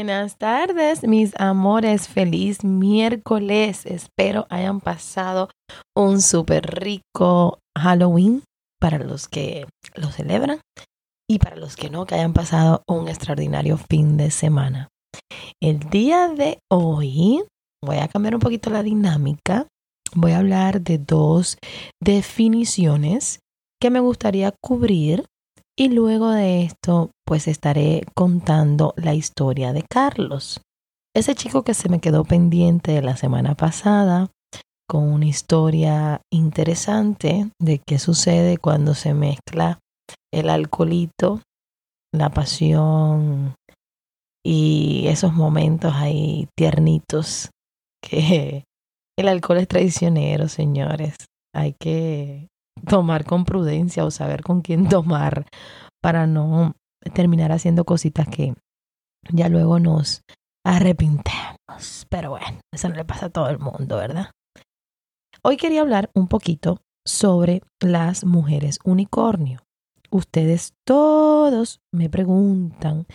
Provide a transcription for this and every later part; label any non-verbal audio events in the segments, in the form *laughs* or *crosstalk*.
Buenas tardes, mis amores. Feliz miércoles. Espero hayan pasado un súper rico Halloween para los que lo celebran y para los que no, que hayan pasado un extraordinario fin de semana. El día de hoy voy a cambiar un poquito la dinámica. Voy a hablar de dos definiciones que me gustaría cubrir y luego de esto pues estaré contando la historia de Carlos. Ese chico que se me quedó pendiente la semana pasada con una historia interesante de qué sucede cuando se mezcla el alcoholito, la pasión y esos momentos ahí tiernitos que el alcohol es traicionero, señores. Hay que tomar con prudencia o saber con quién tomar para no terminar haciendo cositas que ya luego nos arrepintemos. Pero bueno, eso no le pasa a todo el mundo, ¿verdad? Hoy quería hablar un poquito sobre las mujeres unicornio. Ustedes todos me preguntan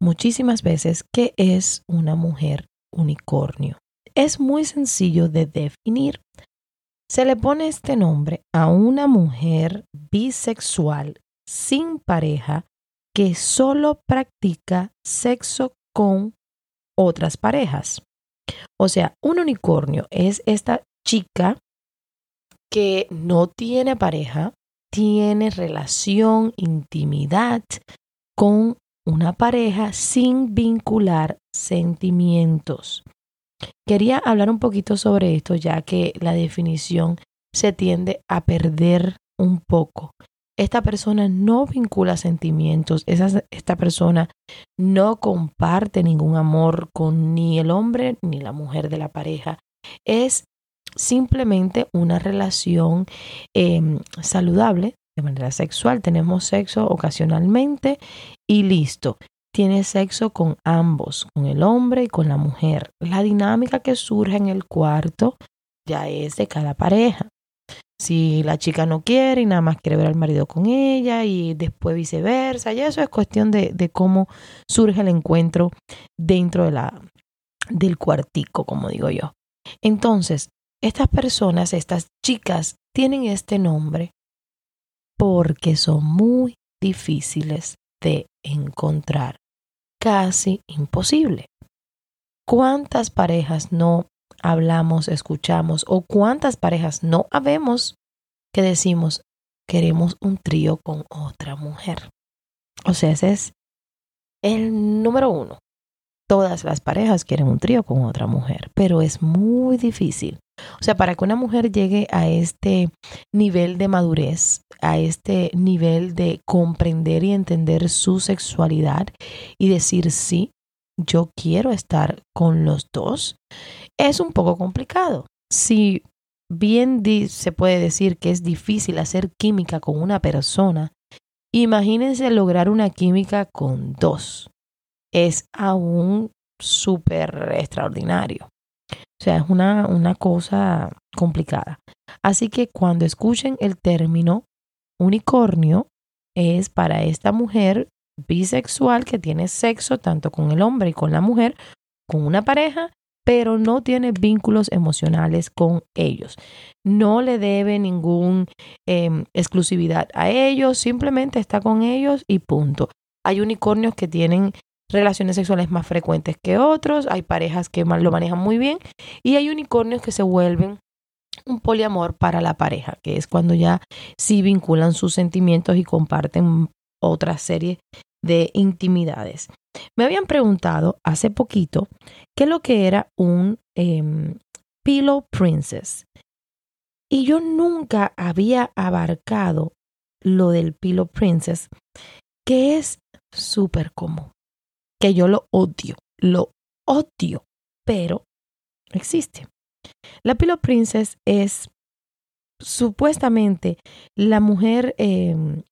muchísimas veces qué es una mujer unicornio. Es muy sencillo de definir. Se le pone este nombre a una mujer bisexual sin pareja que solo practica sexo con otras parejas. O sea, un unicornio es esta chica que no tiene pareja, tiene relación, intimidad con una pareja sin vincular sentimientos. Quería hablar un poquito sobre esto ya que la definición se tiende a perder un poco esta persona no vincula sentimientos, esta persona no comparte ningún amor con ni el hombre ni la mujer de la pareja. Es simplemente una relación em, saludable de manera sexual. Tenemos sexo ocasionalmente y listo. Tiene sexo con ambos, con el hombre y con la mujer. La dinámica que surge en el cuarto ya es de cada pareja si la chica no quiere y nada más quiere ver al marido con ella y después viceversa. Y eso es cuestión de, cómo surge el encuentro dentro de la, del cuartico, como digo yo. Entonces, estas personas, estas chicas, tienen este nombre porque son muy difíciles de encontrar, casi imposible. ¿Cuántas parejas no hablamos, escuchamos o cuántas parejas no habemos que decimos queremos un trío con otra mujer. O sea, ese es el número uno. Todas las parejas quieren un trío con otra mujer, pero es muy difícil. O sea, para que una mujer llegue a este nivel de madurez, a este nivel de comprender y entender su sexualidad y decir sí, yo quiero estar con los dos, es un poco complicado. Si bien se puede decir que es difícil hacer química con una persona, imagínense lograr una química con dos. Es aún súper extraordinario. O sea, es una, una cosa complicada. Así que cuando escuchen el término unicornio, es para esta mujer bisexual que tiene sexo tanto con el hombre y con la mujer, con una pareja pero no tiene vínculos emocionales con ellos. No le debe ninguna em, exclusividad a ellos, simplemente está con ellos y punto. Hay unicornios que tienen relaciones sexuales más frecuentes que otros, hay parejas que lo manejan muy bien y hay unicornios que se vuelven un poliamor para la pareja, que es cuando ya sí vinculan sus sentimientos y comparten otra serie de intimidades. Me habían preguntado hace poquito qué es lo que era un em, Pillow Princess. Y yo nunca había abarcado lo del Pillow Princess, que es súper común. que yo lo odio, lo odio, pero existe. La Pillow Princess es supuestamente la mujer em,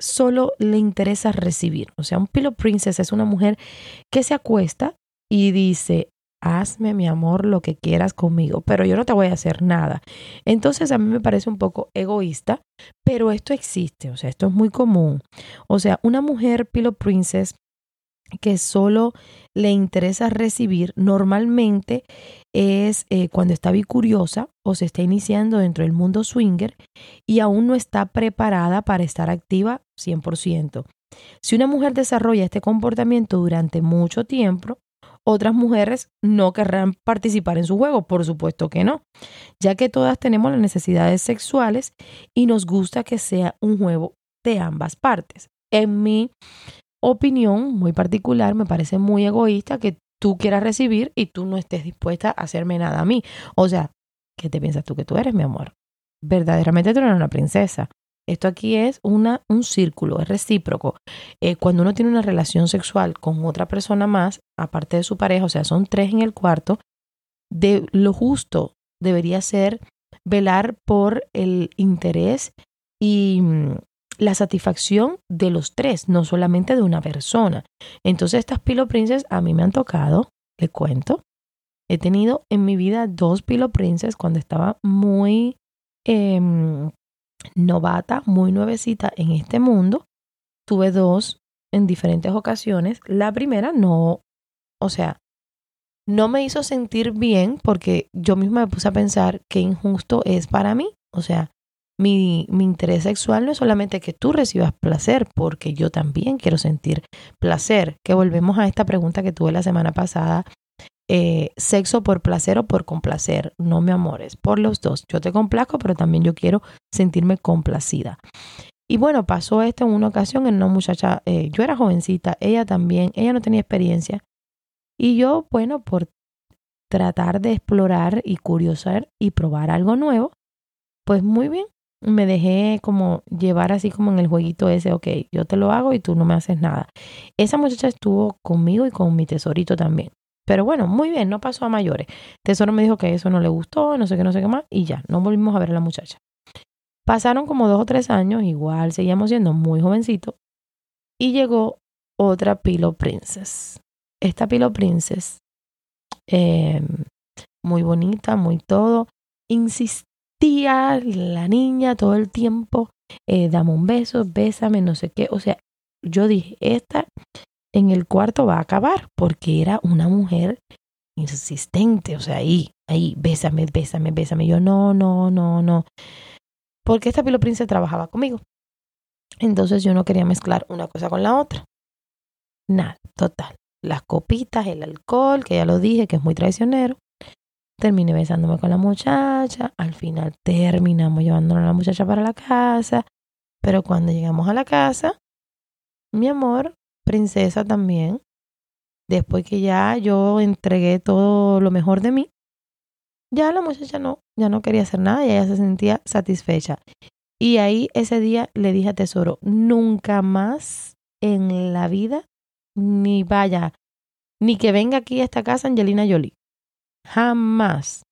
solo le interesa recibir. O sea, un Pillow Princess es una mujer que se acuesta y dice, hazme mi amor lo que quieras conmigo, pero yo no te voy a hacer nada. Entonces a mí me parece un poco egoísta, pero esto existe, o sea, esto es muy común. O sea, una mujer Pillow Princess que solo le interesa recibir normalmente es eh, cuando está bicuriosa o se está iniciando dentro del mundo swinger y aún no está preparada para estar activa 100%. Si una mujer desarrolla este comportamiento durante mucho tiempo, otras mujeres no querrán participar en su juego, por supuesto que no, ya que todas tenemos las necesidades sexuales y nos gusta que sea un juego de ambas partes. En mi opinión muy particular, me parece muy egoísta que tú quieras recibir y tú no estés dispuesta a hacerme nada a mí. O sea, ¿qué te piensas tú que tú eres, mi amor? Verdaderamente tú eres una princesa. Esto aquí es una, un círculo, es recíproco. Eh, cuando uno tiene una relación sexual con otra persona más, aparte de su pareja, o sea, son tres en el cuarto, de lo justo debería ser velar por el interés y mm, la satisfacción de los tres, no solamente de una persona. Entonces estas Pillow Princess a mí me han tocado, le cuento. He tenido en mi vida dos Pillow Princess cuando estaba muy em, novata, muy nuevecita en este mundo. Tuve dos en diferentes ocasiones. La primera no, o sea, no me hizo sentir bien porque yo misma me puse a pensar qué injusto es para mí. O sea, mi, mi, interés sexual no es solamente que tú recibas placer, porque yo también quiero sentir placer. Que volvemos a esta pregunta que tuve la semana pasada eh, sexo por placer o por complacer. No me amores, por los dos. Yo te complazco, pero también yo quiero sentirme complacida. Y bueno, pasó esto en una ocasión en una muchacha, eh, yo era jovencita, ella también, ella no tenía experiencia. Y yo, bueno, por tratar de explorar y curiosar y probar algo nuevo, pues muy bien, me dejé como llevar así como en el jueguito ese, ok, yo te lo hago y tú no me haces nada. Esa muchacha estuvo conmigo y con mi tesorito también. Pero bueno, muy bien, no pasó a mayores. Tesoro me dijo que eso no le gustó, no sé qué, no sé qué más, y ya, no volvimos a ver a la muchacha. Pasaron como dos o tres años, igual seguíamos siendo muy jovencitos, y llegó otra Pillow Princess. Esta Pillow Princess, em, muy bonita, muy todo, insistía la niña todo el tiempo, eh, dame un beso, bésame, no sé qué. O sea, yo dije, esta en el cuarto va a acabar porque era una mujer insistente, o sea, ahí, ahí, bésame, bésame, bésame. Yo no, no, no, no. Porque esta Pilo Prince trabajaba conmigo. Entonces yo no quería mezclar una cosa con la otra. Nada, total. Las copitas, el alcohol, que ya lo dije, que es muy traicionero. Terminé besándome con la muchacha. Al final terminamos llevándonos a la muchacha para la casa. Pero cuando llegamos a la casa, mi amor, princesa también. Después que ya yo entregué todo lo mejor de mí, ya la muchacha no, ya no quería hacer nada y ella se sentía satisfecha. Y ahí ese día le dije a Tesoro, nunca más en la vida, ni vaya, ni que venga aquí a esta casa Angelina Jolie. Jamás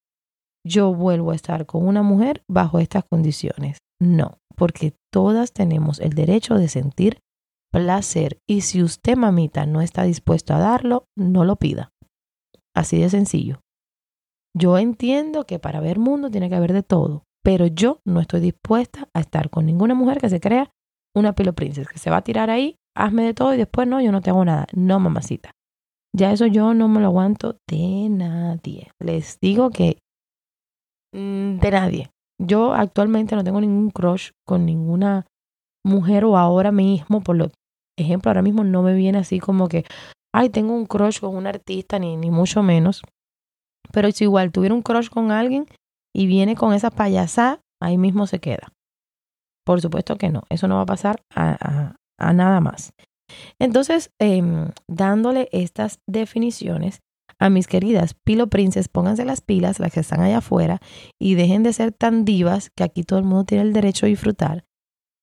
yo vuelvo a estar con una mujer bajo estas condiciones. No, porque todas tenemos el derecho de sentir placer. Y si usted, mamita, no está dispuesto a darlo, no lo pida. Así de sencillo. Yo entiendo que para ver mundo tiene que haber de todo, pero yo no estoy dispuesta a estar con ninguna mujer que se crea una pelo princesa, que se va a tirar ahí, hazme de todo y después no, yo no te hago nada. No, mamacita. Ya eso yo no me lo aguanto de nadie. Les digo que mm, de nadie. Yo actualmente no tengo ningún crush con ninguna mujer o ahora mismo, por lo ejemplo, ahora mismo no me viene así como que, ay, tengo un crush con un artista, ni, ni mucho menos. Pero si igual tuviera un crush con alguien y viene con esa payasada, ahí mismo se queda. Por supuesto que no, eso no va a pasar a, nada más. Entonces, em, dándole estas definiciones a mis queridas Pilo Princes, pónganse las pilas, las que están allá afuera, y dejen de ser tan divas que aquí todo el mundo tiene el derecho a disfrutar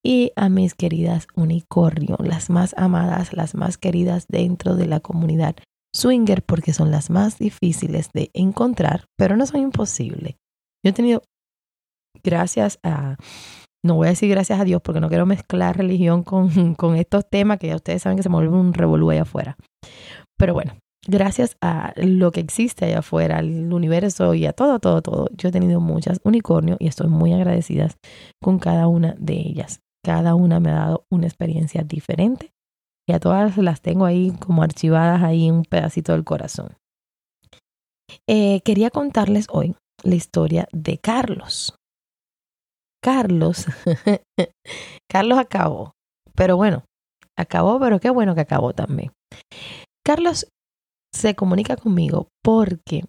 y a mis queridas unicornio, las más amadas, las más queridas dentro de la comunidad swinger porque son las más difíciles de encontrar, pero no son imposibles. Yo he tenido, gracias a, no voy a decir gracias a Dios porque no quiero mezclar religión *laughs* con, estos temas que ya ustedes saben que se me vuelve un revolú allá afuera. Pero bueno, gracias a lo que existe allá afuera, al universo y a todo, todo, todo, yo he tenido muchas unicornios y estoy muy agradecida con cada una de ellas. Cada una me ha dado una experiencia diferente y a todas las tengo ahí como archivadas ahí en un pedacito del corazón. Eh, quería contarles hoy la historia de Carlos. Carlos, *laughs* Carlos acabó, pero bueno, acabó, pero qué bueno que acabó también. Carlos se comunica conmigo porque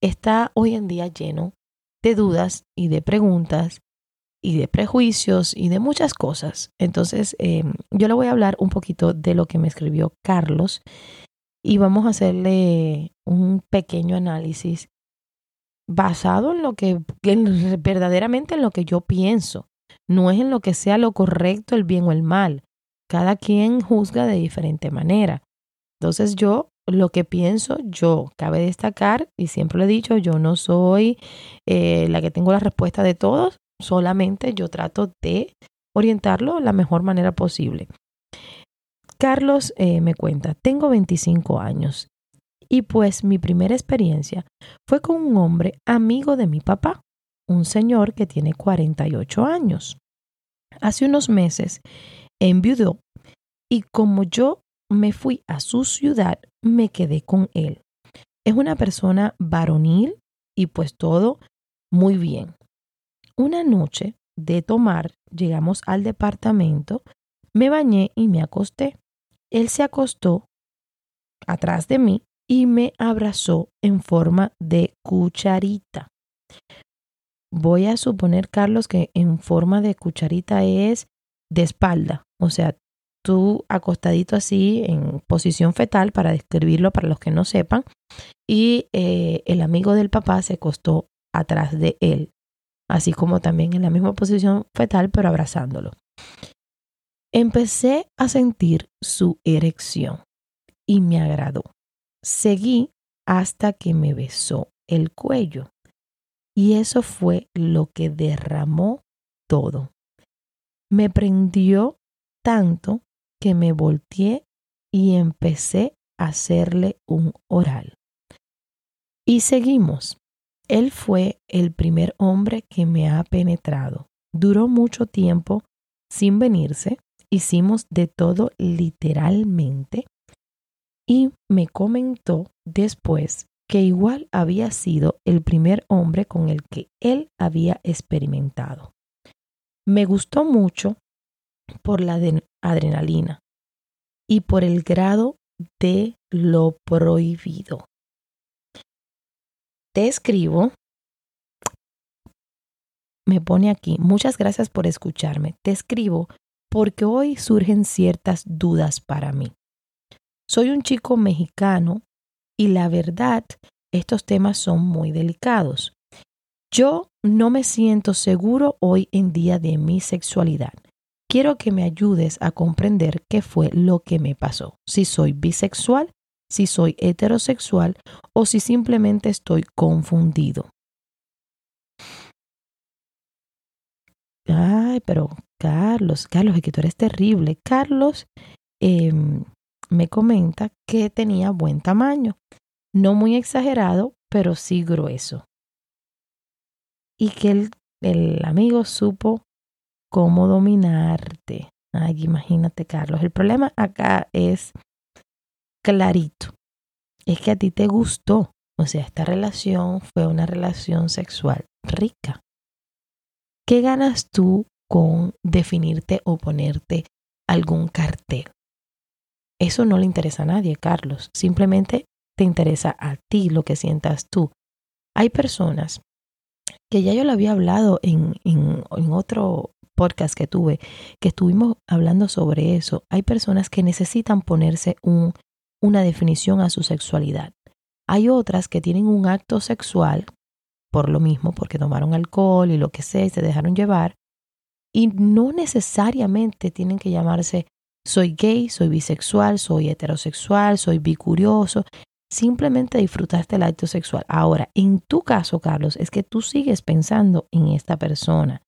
está hoy en día lleno de dudas y de preguntas y de prejuicios y de muchas cosas. Entonces, em, yo le voy a hablar un poquito de lo que me escribió Carlos y vamos a hacerle un pequeño análisis basado en lo que verdaderamente en lo que yo pienso. No es en lo que sea lo correcto, el bien o el mal. Cada quien juzga de diferente manera. Entonces yo lo que pienso yo, cabe destacar, y siempre lo he dicho, yo no soy eh, la que tengo la respuesta de todos, solamente yo trato de orientarlo de la mejor manera posible. Carlos eh, me cuenta, tengo 25 años y pues mi primera experiencia fue con un hombre amigo de mi papá, un señor que tiene 48 años. Hace unos meses enviudó y como yo me fui a su ciudad, me quedé con él. Es una persona varonil y pues todo muy bien. Una noche de tomar, llegamos al departamento, me bañé y me acosté. Él se acostó atrás de mí y me abrazó en forma de cucharita. Voy a suponer, Carlos, que en forma de cucharita es de espalda, o sea, tú acostadito así en posición fetal, para describirlo para los que no sepan, y eh, el amigo del papá se acostó atrás de él, así como también en la misma posición fetal, pero abrazándolo. Empecé a sentir su erección y me agradó. Seguí hasta que me besó el cuello. Y eso fue lo que derramó todo. Me prendió tanto que me volteé y empecé a hacerle un oral. Y seguimos. Él fue el primer hombre que me ha penetrado. Duró mucho tiempo sin venirse. Hicimos de todo literalmente. Y me comentó después que igual había sido el primer hombre con el que él había experimentado. Me gustó mucho por la adrenalina y por el grado de lo prohibido te escribo, me pone aquí, muchas gracias por escucharme, te escribo porque hoy surgen ciertas dudas para mí. Soy un chico mexicano y la verdad, estos temas son muy delicados. Yo no me siento seguro hoy en día de mi sexualidad. Quiero que me ayudes a comprender qué fue lo que me pasó, si soy bisexual si soy heterosexual o si simplemente estoy confundido. Ay, pero Carlos, Carlos, es que tú eres terrible. Carlos em, me comenta que tenía buen tamaño, no muy exagerado, pero sí grueso. Y que el, el amigo supo cómo dominarte. Ay, imagínate, Carlos. El problema acá es clarito. Es que a ti te gustó. O sea, esta relación fue una relación sexual rica. ¿Qué ganas tú con definirte o ponerte algún cartel? Eso no le interesa a nadie, Carlos. Simplemente te interesa a ti lo que sientas tú. Hay personas que ya yo lo había hablado en, en, en otro podcast que tuve, que estuvimos hablando sobre eso. Hay personas que necesitan ponerse un una definición a su sexualidad. Hay otras que tienen un acto sexual por lo mismo, porque tomaron alcohol y lo que sea y se dejaron llevar, Y no necesariamente tienen que llamarse soy gay, soy bisexual, soy heterosexual, soy bicurioso. Simplemente disfrutaste el acto sexual. Ahora, en tu caso, Carlos, es que tú sigues pensando en esta persona.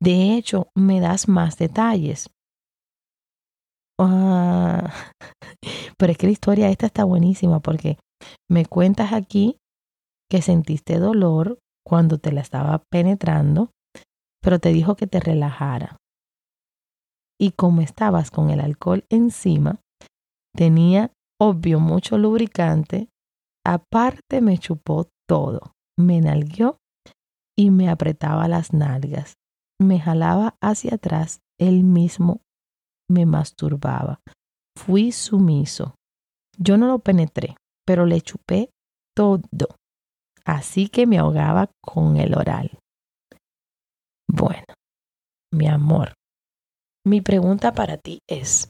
De hecho, me das más detalles. Ah, *laughs* pero es que la historia esta está buenísima porque me cuentas aquí que sentiste dolor cuando te la estaba penetrando, pero te dijo que te relajara. Y como estabas con el alcohol encima, tenía obvio mucho lubricante, aparte me chupó todo, me nalgueó y me apretaba las nalgas, me jalaba hacia atrás, él mismo me masturbaba. Fui sumiso. Yo no lo penetré, pero le chupé todo. Así que me ahogaba con el oral. Bueno, mi amor, mi pregunta para ti es,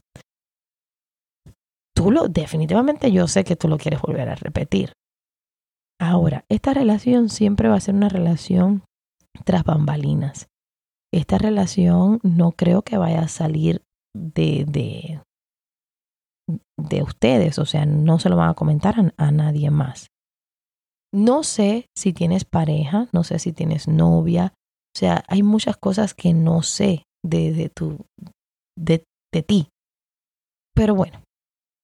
tú lo, definitivamente yo sé que tú lo quieres volver a repetir. Ahora, esta relación siempre va a ser una relación tras bambalinas. Esta relación no creo que vaya a salir de, de, de ustedes, o sea, no se lo van a comentar a, nadie más. No sé si tienes pareja, no sé si tienes novia, o sea, hay muchas cosas que no sé de, de, tu, de, de ti. Pero bueno,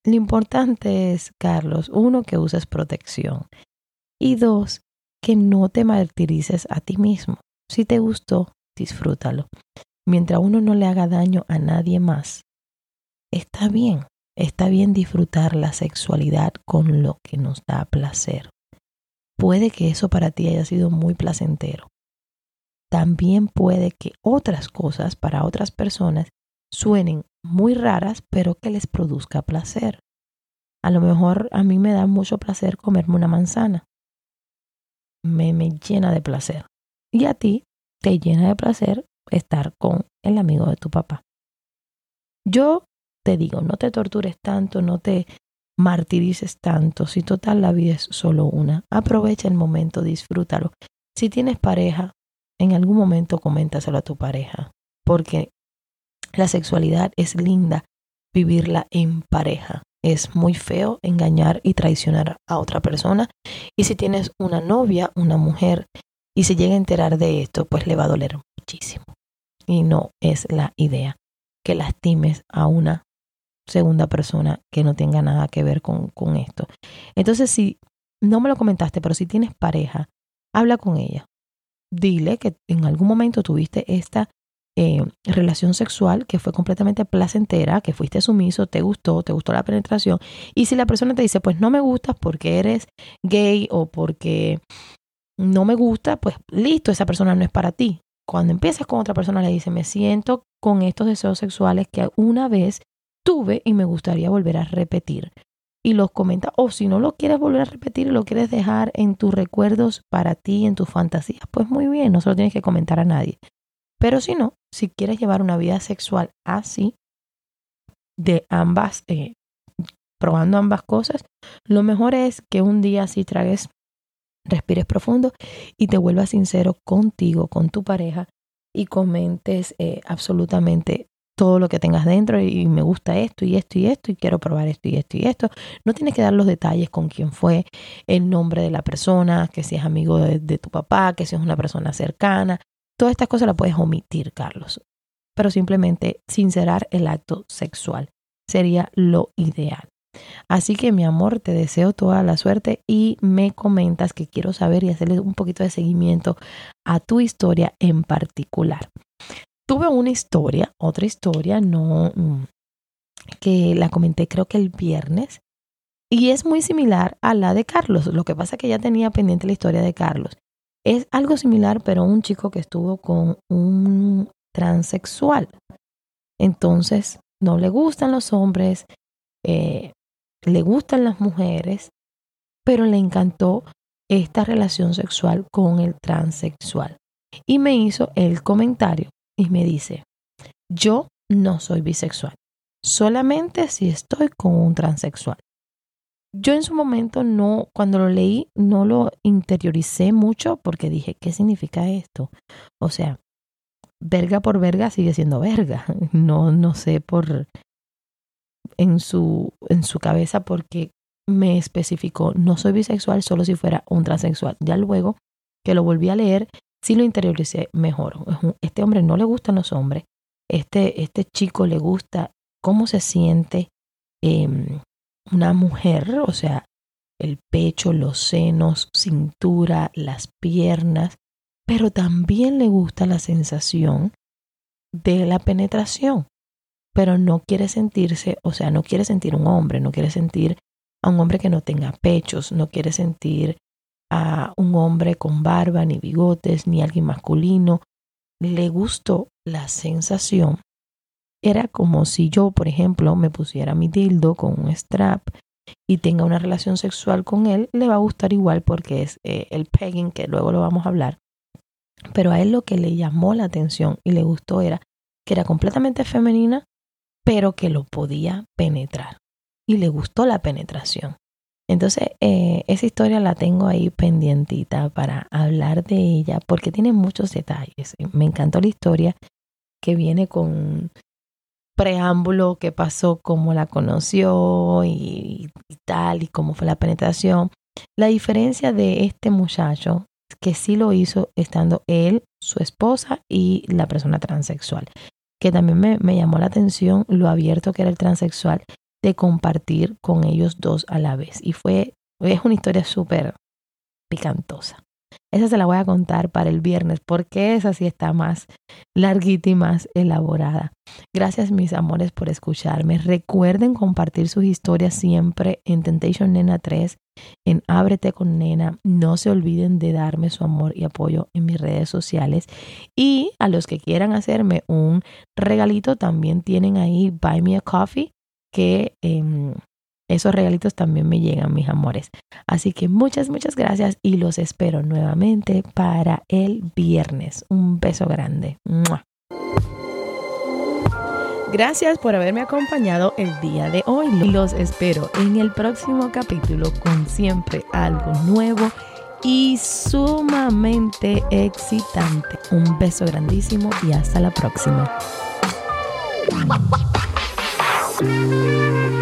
lo importante es, Carlos, uno, que uses protección y dos, que no te martirices a ti mismo. Si te gustó, disfrútalo. Mientras uno no le haga daño a nadie más, está bien. Está bien disfrutar la sexualidad con lo que nos da placer. Puede que eso para ti haya sido muy placentero. También puede que otras cosas para otras personas suenen muy raras, pero que les produzca placer. A lo mejor a mí me da mucho placer comerme una manzana. Me, me llena de placer. Y a ti te llena de placer estar con el amigo de tu papá. Yo te digo, no te tortures tanto, no te martirices tanto, si total la vida es solo una. Aprovecha el momento, disfrútalo. Si tienes pareja, en algún momento coméntaselo a tu pareja, porque la sexualidad es linda vivirla en pareja. Es muy feo engañar y traicionar a otra persona. Y si tienes una novia, una mujer, y se llega a enterar de esto, pues le va a doler muchísimo. Y no es la idea que lastimes a una segunda persona que no tenga nada que ver con, con esto. Entonces, si no me lo comentaste, pero si tienes pareja, habla con ella. Dile que en algún momento tuviste esta eh, relación sexual que fue completamente placentera, que fuiste sumiso, te gustó, te gustó la penetración. Y si la persona te dice, pues no me gustas porque eres gay o porque no me gusta, pues listo, esa persona no es para ti. Cuando empiezas con otra persona le dice, me siento con estos deseos sexuales que una vez tuve y me gustaría volver a repetir. Y los comenta, o si no lo quieres volver a repetir lo quieres dejar en tus recuerdos para ti, en tus fantasías, pues muy bien, no se lo tienes que comentar a nadie. Pero si no, si quieres llevar una vida sexual así, de ambas, eh, probando ambas cosas, lo mejor es que un día si tragues, respires profundo y te vuelvas sincero contigo, con tu pareja y comentes eh, absolutamente todo lo que tengas dentro y me gusta esto y esto y esto y quiero probar esto y esto y esto. No tienes que dar los detalles con quién fue, el nombre de la persona, que si es amigo de, tu papá, que si es una persona cercana. Todas estas cosas las puedes omitir, Carlos. Pero simplemente sincerar el acto sexual sería lo ideal. Así que mi amor, te deseo toda la suerte y me comentas que quiero saber y hacerle un poquito de seguimiento a tu historia en particular tuve una historia, otra historia, no mm, que la comenté creo que el viernes y es muy similar a la de Carlos. Lo que pasa es que ya tenía pendiente la historia de Carlos. Es algo similar, pero un chico que estuvo con un transexual. Entonces, no le gustan los hombres, eh, le gustan las mujeres, pero le encantó esta relación sexual con el transexual. Y me hizo el comentario y me dice, yo no soy bisexual, solamente si estoy con un transexual. Yo en su momento no, cuando lo leí, no lo interioricé mucho porque dije, ¿qué significa esto? O sea, verga por verga sigue siendo verga. *laughs* No, no sé por en su, en su cabeza porque me especificó, no soy bisexual solo si fuera un transexual. Ya luego que lo volví a leer, sí lo interioricé mejor. Este hombre no le gustan los hombres, este, este chico le gusta cómo se siente em, una mujer, o sea, el pecho, los senos, cintura, las piernas, pero también le gusta la sensación de la penetración, pero no quiere sentirse, o sea, no quiere sentir un hombre, no quiere sentir a un hombre que no tenga pechos, no quiere sentir a un hombre con barba, ni bigotes, ni alguien masculino. Le gustó la sensación. Era como si yo, por ejemplo, me pusiera mi dildo con un strap y tenga una relación sexual con él, le va a gustar igual porque es eh, el pegging, que luego lo vamos a hablar. Pero a él lo que le llamó la atención y le gustó era que era completamente femenina, pero que lo podía penetrar. Y le gustó la penetración. Entonces, eh, esa historia la tengo ahí pendientita para hablar de ella porque tiene muchos detalles. Me encantó la historia que viene con preámbulo, qué pasó, cómo la conoció y, tal, y cómo fue la penetración. La diferencia de este muchacho que sí lo hizo estando él, su esposa y la persona transexual. Que también me, me llamó la atención lo abierto que era el transexual de compartir con ellos dos a la vez. Y fue, es una historia súper picantosa. Esa se la voy a contar para el viernes porque esa sí está más larguita y más elaborada. Gracias mis amores por escucharme. Recuerden compartir sus historias siempre en Temptation Nena 3, en Ábrete con Nena. No se olviden de darme su amor y apoyo en mis redes sociales. Y a los que quieran hacerme un regalito, también tienen ahí Buy Me a Coffee, que eh, esos regalitos también me llegan, mis amores. Así que muchas, muchas gracias y los espero nuevamente para el viernes. Un beso grande. Gracias por haberme acompañado el día de hoy. Los espero en el próximo capítulo con siempre algo nuevo y sumamente excitante. Un beso grandísimo y hasta la próxima. Música